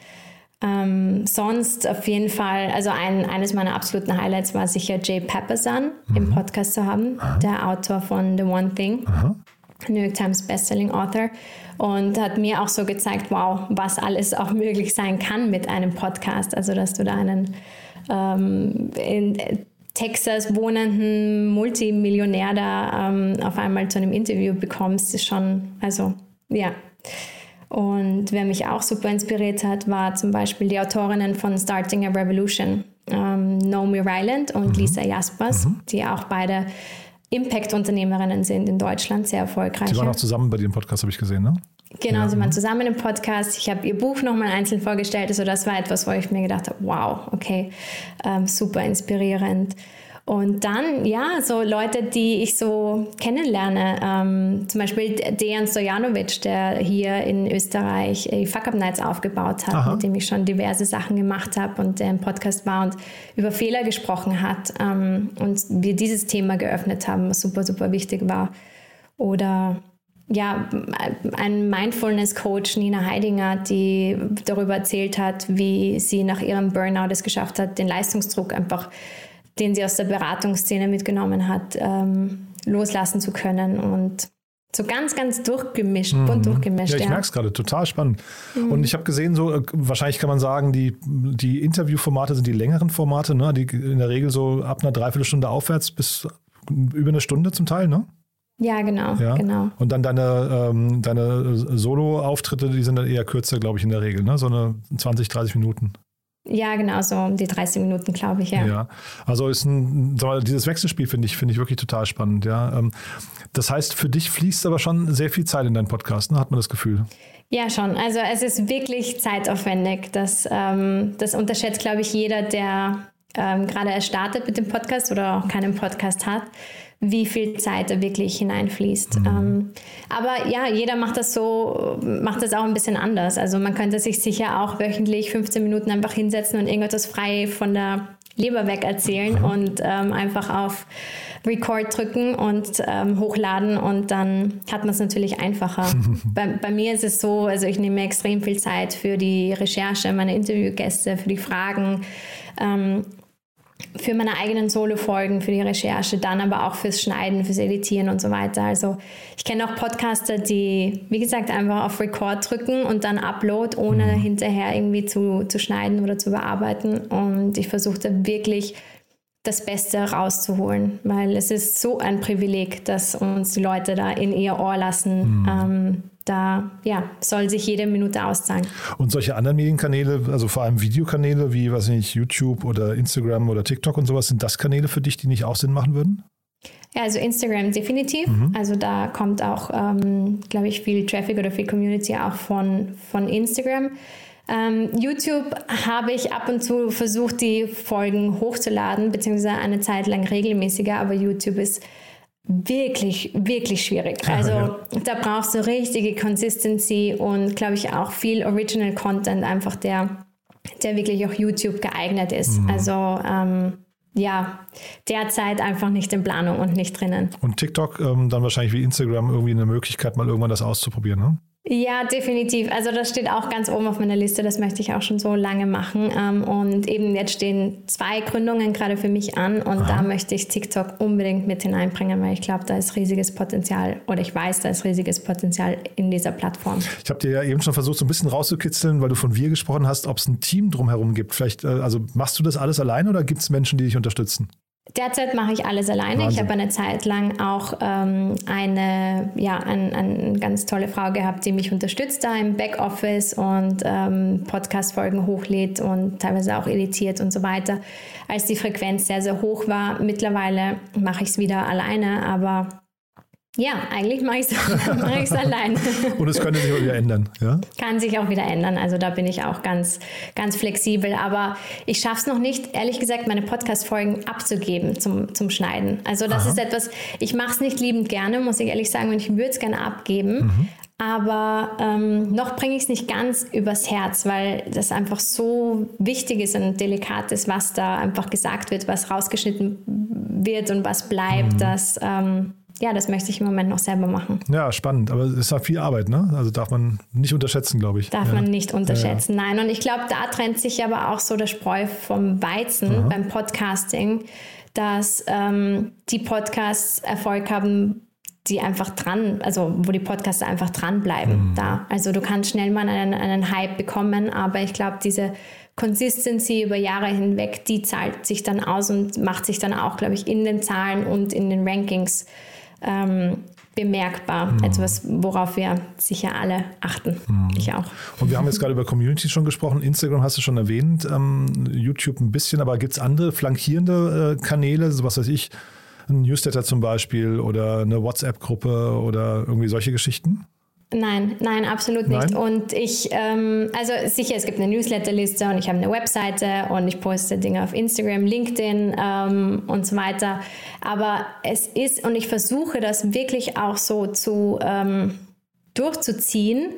Ähm, sonst auf jeden Fall, also ein, eines meiner absoluten Highlights war sicher Jay Pepperson mhm. im Podcast zu haben, Aha. der Autor von The One Thing. Aha. New York Times Bestselling Author und hat mir auch so gezeigt, wow, was alles auch möglich sein kann mit einem Podcast. Also, dass du da einen ähm, in Texas wohnenden Multimillionär da ähm, auf einmal zu einem Interview bekommst, ist schon, also ja. Und wer mich auch super inspiriert hat, war zum Beispiel die Autorinnen von Starting a Revolution, ähm, Naomi Ryland und mhm. Lisa Jaspers, mhm. die auch beide Impact-Unternehmerinnen sind in Deutschland, sehr erfolgreich. Sie waren auch zusammen bei dir im Podcast, habe ich gesehen, ne? Genau, ja. sie waren zusammen im Podcast. Ich habe ihr Buch nochmal einzeln vorgestellt. Also das war etwas, wo ich mir gedacht habe, wow, okay, ähm, super inspirierend. Und dann, ja, so Leute, die ich so kennenlerne, ähm, zum Beispiel Dejan Stojanovic, der hier in Österreich die Fuck Up Nights aufgebaut hat, Aha. mit dem ich schon diverse Sachen gemacht habe und der im Podcast war und über Fehler gesprochen hat ähm, und wir dieses Thema geöffnet haben, was super, super wichtig war. Oder ja, ein Mindfulness-Coach, Nina Heidinger, die darüber erzählt hat, wie sie nach ihrem Burnout es geschafft hat, den Leistungsdruck einfach den sie aus der Beratungsszene mitgenommen hat, ähm, loslassen zu können und so ganz, ganz durchgemischt, mhm. bunt durchgemischt. Ja, ich ja. merke es gerade, total spannend. Mhm. Und ich habe gesehen, so äh, wahrscheinlich kann man sagen, die, die Interviewformate sind die längeren Formate, ne? die in der Regel so ab einer Dreiviertelstunde aufwärts bis über eine Stunde zum Teil, ne? Ja, genau, ja? genau. Und dann deine, ähm, deine Solo-Auftritte, die sind dann eher kürzer, glaube ich, in der Regel, ne? So eine 20, 30 Minuten. Ja, genau, so um die 30 Minuten, glaube ich, ja. Ja, also ist ein, mal, dieses Wechselspiel finde ich, finde ich wirklich total spannend, ja. Ähm, das heißt, für dich fließt aber schon sehr viel Zeit in deinen Podcast, ne? hat man das Gefühl? Ja, schon. Also es ist wirklich zeitaufwendig. Das, ähm, das unterschätzt, glaube ich, jeder, der ähm, gerade erst startet mit dem Podcast oder auch keinen Podcast hat wie viel Zeit da wirklich hineinfließt. Mhm. Ähm, aber ja, jeder macht das so, macht das auch ein bisschen anders. Also man könnte sich sicher auch wöchentlich 15 Minuten einfach hinsetzen und irgendetwas frei von der Leber weg erzählen mhm. und ähm, einfach auf Record drücken und ähm, hochladen und dann hat man es natürlich einfacher. bei, bei, mir ist es so, also ich nehme extrem viel Zeit für die Recherche, meine Interviewgäste, für die Fragen. Ähm, für meine eigenen Solo-Folgen, für die Recherche, dann aber auch fürs Schneiden, fürs Editieren und so weiter. Also ich kenne auch Podcaster, die, wie gesagt, einfach auf Record drücken und dann Upload, ohne mhm. hinterher irgendwie zu, zu schneiden oder zu bearbeiten. Und ich versuche da wirklich das Beste rauszuholen, weil es ist so ein Privileg, dass uns die Leute da in ihr Ohr lassen. Mhm. Ähm, da ja, soll sich jede Minute auszahlen. Und solche anderen Medienkanäle, also vor allem Videokanäle wie, weiß nicht, YouTube oder Instagram oder TikTok und sowas, sind das Kanäle für dich, die nicht auch Sinn machen würden? Ja, also Instagram definitiv. Mhm. Also da kommt auch, ähm, glaube ich, viel Traffic oder viel Community auch von, von Instagram. Ähm, YouTube habe ich ab und zu versucht, die Folgen hochzuladen, beziehungsweise eine Zeit lang regelmäßiger, aber YouTube ist wirklich, wirklich schwierig. Also ja. da brauchst du richtige Consistency und glaube ich auch viel Original Content, einfach der, der wirklich auch YouTube geeignet ist. Mhm. Also ähm, ja, derzeit einfach nicht in Planung und nicht drinnen. Und TikTok ähm, dann wahrscheinlich wie Instagram irgendwie eine Möglichkeit, mal irgendwann das auszuprobieren, ne? Ja, definitiv. Also das steht auch ganz oben auf meiner Liste. Das möchte ich auch schon so lange machen. Ähm, und eben jetzt stehen zwei Gründungen gerade für mich an und Aha. da möchte ich TikTok unbedingt mit hineinbringen, weil ich glaube, da ist riesiges Potenzial oder ich weiß, da ist riesiges Potenzial in dieser Plattform. Ich habe dir ja eben schon versucht, so ein bisschen rauszukitzeln, weil du von wir gesprochen hast, ob es ein Team drumherum gibt. Vielleicht, äh, also machst du das alles alleine oder gibt es Menschen, die dich unterstützen? Derzeit mache ich alles alleine. Wahnsinn. Ich habe eine Zeit lang auch ähm, eine, ja, ein, eine ganz tolle Frau gehabt, die mich unterstützt da im Backoffice und ähm, Podcast-Folgen hochlädt und teilweise auch editiert und so weiter. Als die Frequenz sehr, sehr hoch war, mittlerweile mache ich es wieder alleine, aber ja, eigentlich mache ich es allein. Und es könnte sich auch wieder ändern, ja? Kann sich auch wieder ändern. Also da bin ich auch ganz, ganz flexibel. Aber ich schaffe es noch nicht, ehrlich gesagt, meine Podcast-Folgen abzugeben zum, zum Schneiden. Also das Aha. ist etwas, ich mache es nicht liebend gerne, muss ich ehrlich sagen, und ich würde es gerne abgeben. Mhm. Aber ähm, noch bringe ich es nicht ganz übers Herz, weil das einfach so wichtig ist und delikat ist, was da einfach gesagt wird, was rausgeschnitten wird und was bleibt, mhm. dass... Ähm, ja, das möchte ich im Moment noch selber machen. Ja, spannend. Aber es ist ja viel Arbeit, ne? Also darf man nicht unterschätzen, glaube ich. Darf ja. man nicht unterschätzen, ja, ja. nein. Und ich glaube, da trennt sich aber auch so der Spreu vom Weizen Aha. beim Podcasting, dass ähm, die Podcasts Erfolg haben, die einfach dran, also wo die Podcaster einfach dranbleiben da. Also du kannst schnell mal einen, einen Hype bekommen, aber ich glaube, diese Consistency über Jahre hinweg, die zahlt sich dann aus und macht sich dann auch, glaube ich, in den Zahlen und in den Rankings ähm, bemerkbar. Etwas, worauf wir sicher alle achten. Ich auch. Und wir haben jetzt gerade über Community schon gesprochen. Instagram hast du schon erwähnt, ähm, YouTube ein bisschen, aber gibt es andere flankierende äh, Kanäle, so was weiß ich, ein Newsletter zum Beispiel oder eine WhatsApp-Gruppe oder irgendwie solche Geschichten? Nein, nein, absolut nicht. Nein? Und ich, ähm, also sicher, es gibt eine Newsletterliste und ich habe eine Webseite und ich poste Dinge auf Instagram, LinkedIn ähm, und so weiter. Aber es ist, und ich versuche das wirklich auch so zu ähm, durchzuziehen,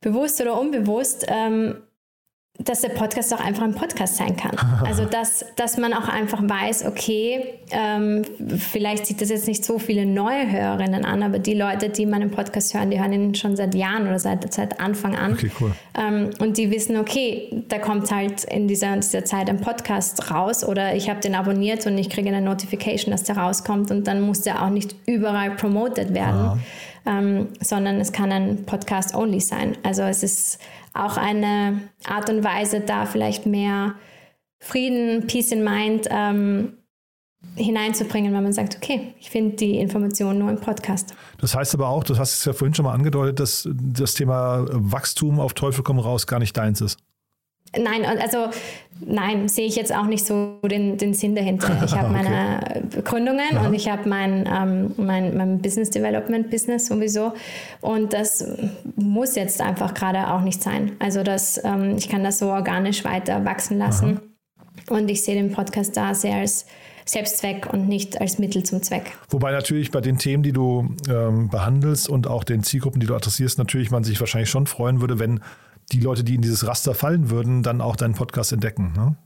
bewusst oder unbewusst, ähm, dass der Podcast auch einfach ein Podcast sein kann. Also dass, dass man auch einfach weiß, okay, ähm, vielleicht sieht das jetzt nicht so viele neue Hörerinnen an, aber die Leute, die meinen Podcast hören, die hören ihn schon seit Jahren oder seit, seit Anfang an. Okay, cool. Ähm, und die wissen, okay, da kommt halt in dieser, in dieser Zeit ein Podcast raus oder ich habe den abonniert und ich kriege eine Notification, dass der rauskommt und dann muss der auch nicht überall promoted werden, ähm, sondern es kann ein Podcast only sein. Also es ist auch eine Art und Weise, da vielleicht mehr Frieden, Peace in Mind ähm, hineinzubringen, wenn man sagt, okay, ich finde die Informationen nur im Podcast. Das heißt aber auch, du hast es ja vorhin schon mal angedeutet, dass das Thema Wachstum auf Teufel komm raus gar nicht deins ist. Nein, also nein, sehe ich jetzt auch nicht so den, den Sinn dahinter. Ich habe meine Gründungen und ich habe mein, ähm, mein, mein Business Development Business sowieso und das muss jetzt einfach gerade auch nicht sein. Also das, ähm, ich kann das so organisch weiter wachsen lassen und ich sehe den Podcast da sehr als Selbstzweck und nicht als Mittel zum Zweck. Wobei natürlich bei den Themen, die du ähm, behandelst und auch den Zielgruppen, die du adressierst, natürlich man sich wahrscheinlich schon freuen würde, wenn die Leute, die in dieses Raster fallen würden, dann auch deinen Podcast entdecken. Ne?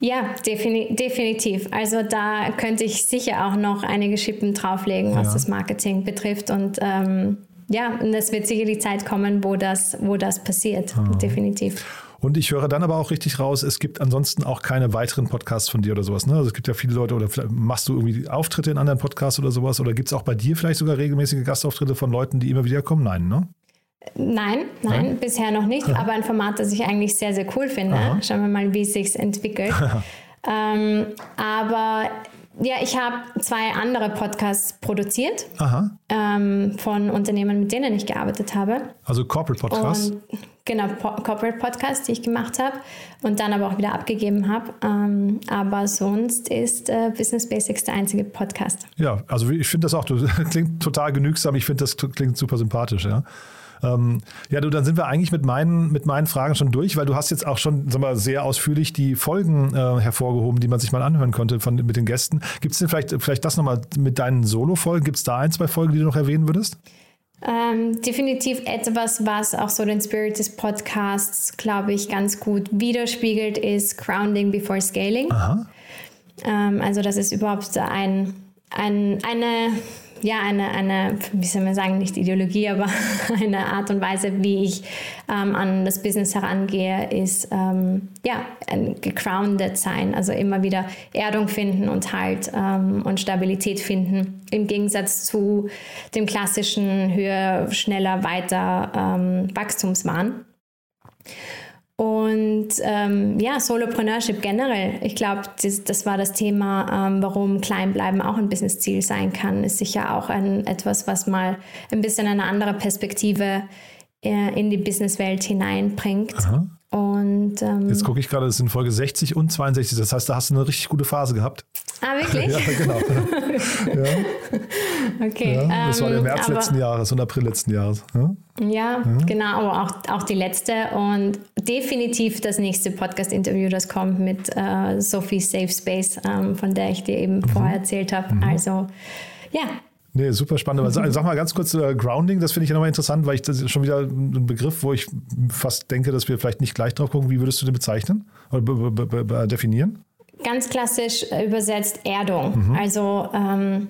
Ja, defini definitiv. Also da könnte ich sicher auch noch einige Schippen drauflegen, was Ja. das Marketing betrifft. Und ähm, ja, und es wird sicher die Zeit kommen, wo das, wo das passiert. Definitiv. Und ich höre dann aber auch richtig raus, es gibt ansonsten auch keine weiteren Podcasts von dir oder sowas. Ne? Also es gibt ja viele Leute, oder machst du irgendwie Auftritte in anderen Podcasts oder sowas? Oder gibt es auch bei dir vielleicht sogar regelmäßige Gastauftritte von Leuten, die immer wieder kommen? Nein, ne? Nein, nein, bisher noch nicht, aber ein Format, das ich eigentlich sehr, sehr cool finde. Schauen wir mal, wie es sich entwickelt. ähm, aber ja, ich habe zwei andere Podcasts produziert Aha. ähm, von Unternehmen, mit denen ich gearbeitet habe. Also Corporate Podcasts. Genau, po Corporate Podcast, die ich gemacht habe und dann aber auch wieder abgegeben habe. Ähm, aber sonst ist äh, Business Basics der einzige Podcast. Ja, also ich finde das auch, du klingt total genügsam. Ich finde, das klingt super sympathisch, ja. Ähm, ja, du, dann sind wir eigentlich mit meinen, mit meinen Fragen schon durch, weil du hast jetzt auch schon sag mal, sehr ausführlich die Folgen äh, hervorgehoben, die man sich mal anhören konnte von, mit den Gästen. Gibt es denn vielleicht, vielleicht das nochmal mit deinen Solo-Folgen? Gibt es da ein, zwei Folgen, die du noch erwähnen würdest? Ähm, definitiv etwas, was auch so den Spirit des Podcasts, glaube ich, ganz gut widerspiegelt, ist Grounding before Scaling. Ähm, also das ist überhaupt ein, ein, eine, ja, eine, eine, wie soll man sagen, nicht Ideologie, aber eine Art und Weise, wie ich ähm, an das Business herangehe, ist ähm, ja, ein gegrounded sein, also immer wieder Erdung finden und Halt ähm, und Stabilität finden, im Gegensatz zu dem klassischen höher, schneller, weiter ähm, Wachstumswahn. Und ähm, ja, Solopreneurship generell. Ich glaube, das, das war das Thema, ähm, warum Kleinbleiben auch ein Businessziel sein kann. Ist sicher auch ein, etwas, was mal ein bisschen eine andere Perspektive äh, in die Businesswelt hineinbringt. Und ähm, Jetzt gucke ich gerade, das sind Folge 60 und 62. Das heißt, da hast du eine richtig gute Phase gehabt. ah, wirklich? Ja, genau. ja, Okay. ja. Das war der ähm, März aber- letzten Jahres und April letzten Jahres. Ja? Ja, genau, aber auch, auch die letzte und definitiv das nächste Podcast-Interview, das kommt mit äh, Sophie Safe Space, ähm, von der ich dir eben vorher erzählt habe. Also, ja, Nee, super spannend. Aber sag, mal ganz kurz, äh, Grounding, das finde ich ja nochmal interessant, weil ich das ist schon wieder ein Begriff, wo ich fast denke, dass wir vielleicht nicht gleich drauf gucken. Wie würdest du den bezeichnen oder definieren? ganz klassisch äh, übersetzt Erdung. Also, ähm,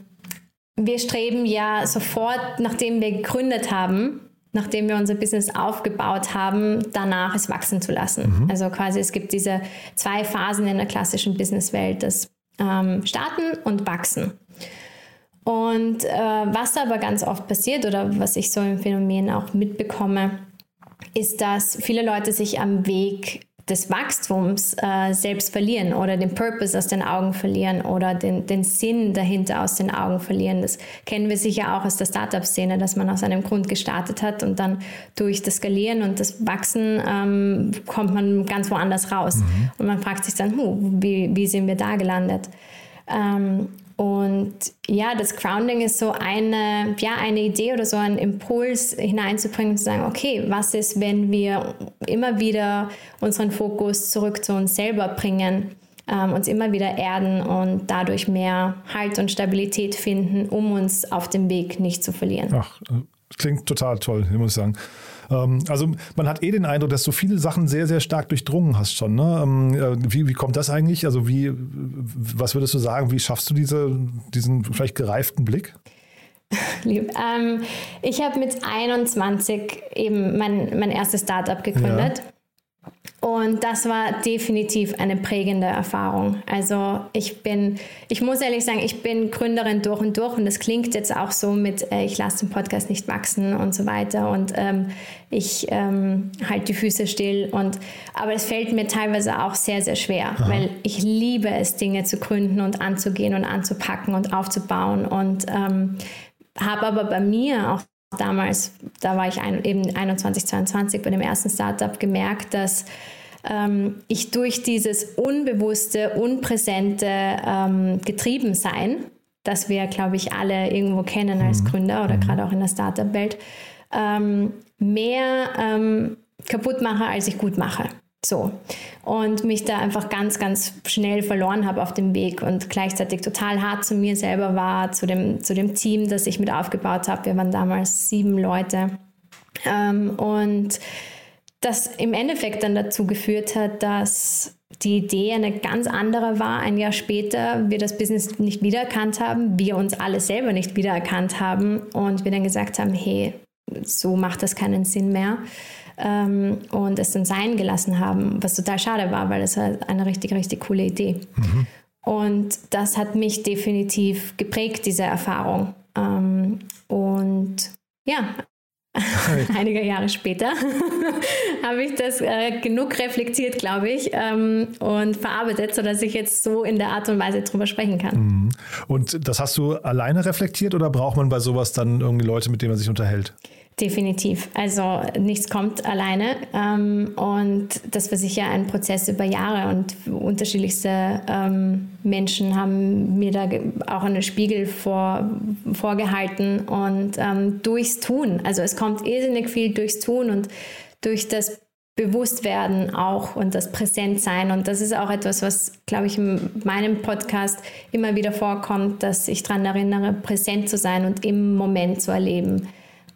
wir streben ja sofort, nachdem wir gegründet haben, nachdem wir unser Business aufgebaut haben, danach es wachsen zu lassen. Also quasi es gibt diese zwei Phasen in der klassischen Businesswelt, das ähm, Starten und Wachsen. Und äh, was aber ganz oft passiert oder was ich so im Phänomen auch mitbekomme, ist, dass viele Leute sich am Weg des Wachstums äh, selbst verlieren oder den Purpose aus den Augen verlieren oder den, den Sinn dahinter aus den Augen verlieren. Das kennen wir sicher auch aus der Startup-Szene, dass man aus einem Grund gestartet hat und dann durch das Skalieren und das Wachsen ähm, kommt man ganz woanders raus. Mhm. Und man fragt sich dann, huh, wie, wie sind wir da gelandet? Ähm, und ja, das Grounding ist so eine, ja, eine Idee oder so ein Impuls hineinzubringen, zu sagen, okay, was ist, wenn wir immer wieder unseren Fokus zurück zu uns selber bringen, ähm, uns immer wieder erden und dadurch mehr Halt und Stabilität finden, um uns auf dem Weg nicht zu verlieren. Ach, klingt total toll, muss ich sagen. Ähm, also man hat eh den Eindruck, dass du viele Sachen sehr, sehr stark durchdrungen hast schon. Ne? Ähm, äh, wie, wie kommt das eigentlich? Also wie, was würdest du sagen, wie schaffst du diese, diesen vielleicht gereiften Blick? Lieb. Ähm, ich habe mit 21 eben mein, mein erstes Startup gegründet. Ja. Und das war definitiv eine prägende Erfahrung. Also ich bin, ich muss ehrlich sagen, ich bin Gründerin durch und durch und das klingt jetzt auch so mit, äh, ich lasse den Podcast nicht wachsen und so weiter und ähm, ich ähm, halte die Füße still. Und, aber es fällt mir teilweise auch sehr, sehr schwer, Aha. weil ich liebe es, Dinge zu gründen und anzugehen und anzupacken und aufzubauen und ähm, habe aber bei mir auch damals, da war ich ein, eben 21, 22 bei dem ersten Startup, gemerkt, dass ähm, ich durch dieses unbewusste, unpräsente ähm, Getriebensein, das wir, glaube ich, alle irgendwo kennen als mhm. Gründer oder mhm. gerade auch in der Startup-Welt, ähm, mehr ähm, kaputt mache, als ich gut mache. So. Und mich da einfach ganz, ganz schnell verloren habe auf dem Weg und gleichzeitig total hart zu mir selber war, zu dem, zu dem Team, das ich mit aufgebaut habe. Wir waren damals sieben Leute. Ähm, und das im Endeffekt dann dazu geführt hat, dass die Idee eine ganz andere war. Ein Jahr später wir das Business nicht wiedererkannt haben, wir uns alle selber nicht wiedererkannt haben und wir dann gesagt haben, hey, so macht das keinen Sinn mehr ähm, und es dann sein gelassen haben, was total schade war, weil es halt eine richtig, richtig coole Idee. Mhm. Und das hat mich definitiv geprägt, diese Erfahrung. Ähm, und ja, einige Jahre später habe ich das äh, genug reflektiert, glaube ich, ähm, und verarbeitet, sodass ich jetzt so in der Art und Weise drüber sprechen kann. Mhm. Und das hast du alleine reflektiert oder braucht man bei sowas dann irgendwie Leute, mit denen man sich unterhält? Definitiv. Also nichts kommt alleine. Ähm, und das war sicher ein Prozess über Jahre und unterschiedlichste ähm, Menschen haben mir da auch einen Spiegel vor, vorgehalten und ähm, durchs Tun. Also es kommt irrsinnig viel durchs Tun und durch das Bewusstwerden auch und das Präsentsein. Und das ist auch etwas, was, glaube ich, in meinem Podcast immer wieder vorkommt, dass ich daran erinnere, präsent zu sein und im Moment zu erleben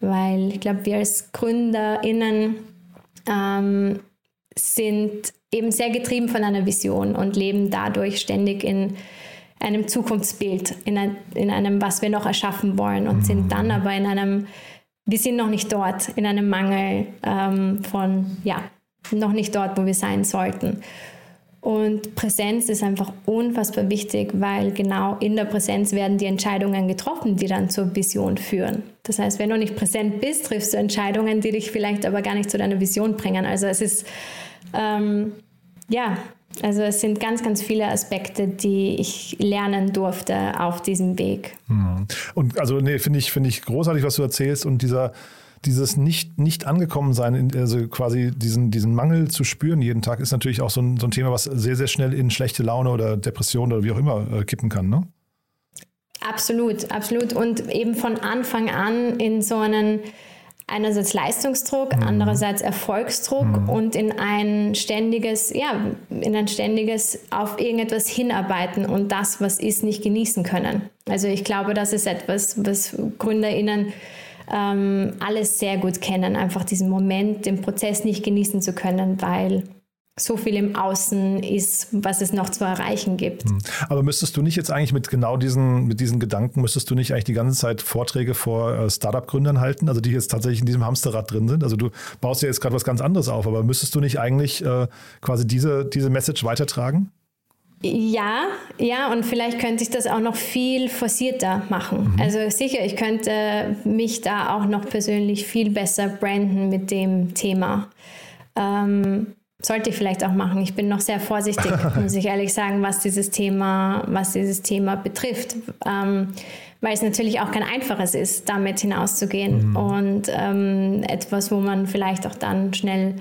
weil ich glaube, wir als GründerInnen ähm, sind eben sehr getrieben von einer Vision und leben dadurch ständig in einem Zukunftsbild, in, ein, in einem, was wir noch erschaffen wollen und sind dann aber in einem, wir sind noch nicht dort, in einem Mangel ähm, von, ja, noch nicht dort, wo wir sein sollten. Und Präsenz ist einfach unfassbar wichtig, weil genau in der Präsenz werden die Entscheidungen getroffen, die dann zur Vision führen. Das heißt, wenn du nicht präsent bist, triffst du Entscheidungen, die dich vielleicht aber gar nicht zu deiner Vision bringen. Also es ist, ähm, ja, also es sind ganz, ganz viele Aspekte, die ich lernen durfte auf diesem Weg. Mhm. Und also nee, finde ich, finde ich großartig, was du erzählst und dieser dieses nicht, nicht angekommen sein, also quasi diesen, diesen Mangel zu spüren jeden Tag, ist natürlich auch so ein, so ein Thema, was sehr, sehr schnell in schlechte Laune oder Depression oder wie auch immer äh, kippen kann, ne? Absolut, absolut. Und eben von Anfang an in so einen einerseits Leistungsdruck, mhm. andererseits Erfolgsdruck mhm. und in ein ständiges, ja, in ein ständiges auf irgendetwas hinarbeiten und das, was ist, nicht genießen können. Also ich glaube, das ist etwas, was GründerInnen ähm, alles sehr gut kennen, einfach diesen Moment, den Prozess nicht genießen zu können, weil so viel im Außen ist, was es noch zu erreichen gibt. Hm. Aber müsstest du nicht jetzt eigentlich mit genau diesen, mit diesen Gedanken, müsstest du nicht eigentlich die ganze Zeit Vorträge vor äh, Startup-Gründern halten, also die jetzt tatsächlich in diesem Hamsterrad drin sind? Also du baust ja jetzt gerade was ganz anderes auf, aber müsstest du nicht eigentlich äh, quasi diese, diese Message weitertragen? Ja, ja, und vielleicht könnte ich das auch noch viel forcierter machen. Mhm. Also sicher, ich könnte mich da auch noch persönlich viel besser branden mit dem Thema. Ähm, sollte ich vielleicht auch machen. Ich bin noch sehr vorsichtig, muss ich ehrlich sagen, was dieses Thema, was dieses Thema betrifft. Ähm, weil es natürlich auch kein einfaches ist, damit hinauszugehen. Mhm. Und ähm, etwas, wo man vielleicht auch dann schnell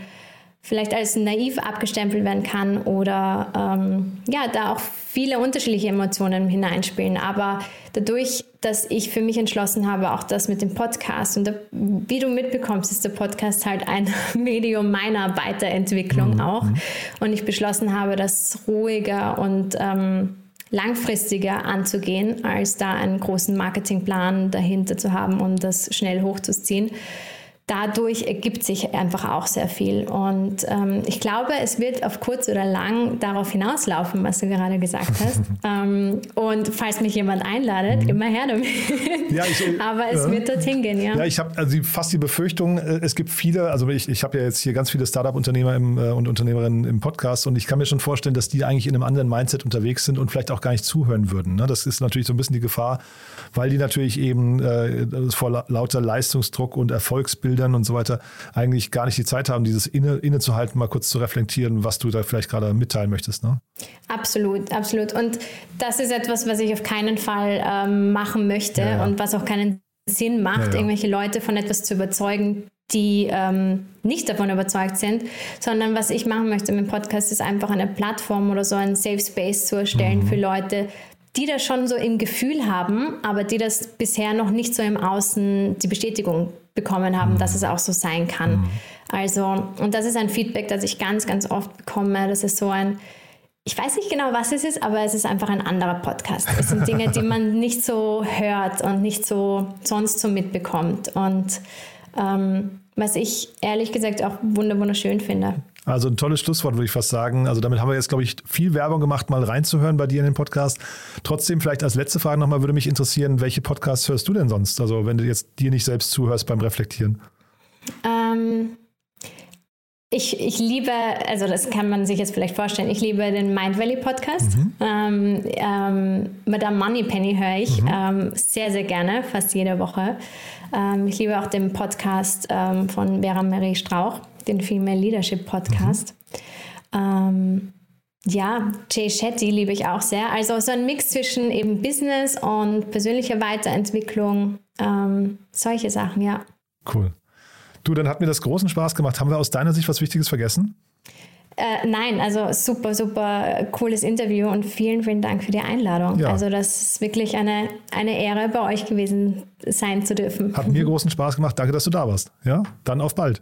vielleicht als naiv abgestempelt werden kann oder ähm, ja, da auch viele unterschiedliche Emotionen hineinspielen. Aber dadurch, dass ich für mich entschlossen habe, auch das mit dem Podcast und da, wie du mitbekommst, ist der Podcast halt ein Medium meiner Weiterentwicklung mhm. auch. Und ich beschlossen habe, das ruhiger und ähm, langfristiger anzugehen, als da einen großen Marketingplan dahinter zu haben, um das schnell hochzuziehen dadurch ergibt sich einfach auch sehr viel. Und ähm, ich glaube, es wird auf kurz oder lang darauf hinauslaufen, was du gerade gesagt hast. ähm, und falls mich jemand einladet, mhm. immer her damit. Ja, ich, äh, Aber es ja. wird dorthin gehen, ja. Ja, ich habe also fast die Befürchtung, äh, es gibt viele, also ich, ich habe ja jetzt hier ganz viele Startup-Unternehmer äh, und Unternehmerinnen im Podcast und ich kann mir schon vorstellen, dass die eigentlich in einem anderen Mindset unterwegs sind und vielleicht auch gar nicht zuhören würden. Ne? Das ist natürlich so ein bisschen die Gefahr, weil die natürlich eben äh, vor lauter Leistungsdruck und Erfolgsbild Bildern und so weiter eigentlich gar nicht die Zeit haben, dieses inne, innezuhalten, mal kurz zu reflektieren, was du da vielleicht gerade mitteilen möchtest. Ne? Absolut, absolut. Und das ist etwas, was ich auf keinen Fall ähm, machen möchte ja, ja. und was auch keinen Sinn macht, ja, irgendwelche Leute von etwas zu überzeugen, die ähm, nicht davon überzeugt sind, sondern was ich machen möchte mit dem Podcast ist einfach eine Plattform oder so einen Safe Space zu erstellen mhm. für Leute, die das schon so im Gefühl haben, aber die das bisher noch nicht so im Außen die Bestätigung bekommen haben, mhm. dass es auch so sein kann. Mhm. Also, und das ist ein Feedback, das ich ganz, ganz oft bekomme. Das ist so ein, ich weiß nicht genau, was es ist, aber es ist einfach ein anderer Podcast. Es sind Dinge, die man nicht so hört und nicht so sonst so mitbekommt. Und ähm, was ich ehrlich gesagt auch wunderschön finde. Also ein tolles Schlusswort, würde ich fast sagen. Also damit haben wir jetzt, glaube ich, viel Werbung gemacht, mal reinzuhören bei dir in den Podcast. Trotzdem vielleicht als letzte Frage nochmal würde mich interessieren, welche Podcasts hörst du denn sonst? Also wenn du jetzt dir nicht selbst zuhörst beim Reflektieren. Ähm, ich, ich liebe, also das kann man sich jetzt vielleicht vorstellen, ich liebe den Mind Valley Podcast. Mhm. Ähm, ähm, Madame Moneypenny höre ich mhm. ähm, sehr, sehr gerne, fast jede Woche. Ähm, ich liebe auch den Podcast ähm, von Vera Marie Strauch den Female Leadership Podcast. Mhm. Ähm, ja, Jay Shetty liebe ich auch sehr. Also so ein Mix zwischen eben Business und persönlicher Weiterentwicklung, ähm, solche Sachen, ja. Cool. Du, dann hat mir das großen Spaß gemacht. Haben wir aus deiner Sicht was Wichtiges vergessen? Äh, nein, also super, super cooles Interview und vielen, vielen Dank für die Einladung. Ja. Also das ist wirklich eine, eine Ehre, bei euch gewesen sein zu dürfen. Hat mir großen Spaß gemacht. Danke, dass du da warst. Ja, dann auf bald.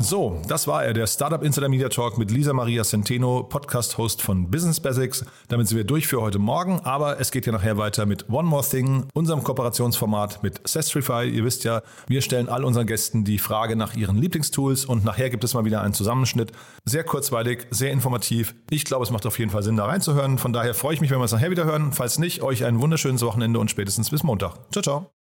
So, das war er, der Startup Insider Media Talk mit Lisa Maria Centeno, Podcast-Host von Business Basics. Damit sind wir durch für heute Morgen, aber es geht ja nachher weiter mit One More Thing, unserem Kooperationsformat mit Sestrify. Ihr wisst ja, wir stellen all unseren Gästen die Frage nach ihren Lieblingstools und nachher gibt es mal wieder einen Zusammenschnitt. Sehr kurzweilig, sehr informativ. Ich glaube, es macht auf jeden Fall Sinn, da reinzuhören. Von daher freue ich mich, wenn wir es nachher wieder hören. Falls nicht, euch ein wunderschönes Wochenende und spätestens bis Montag. Ciao, ciao.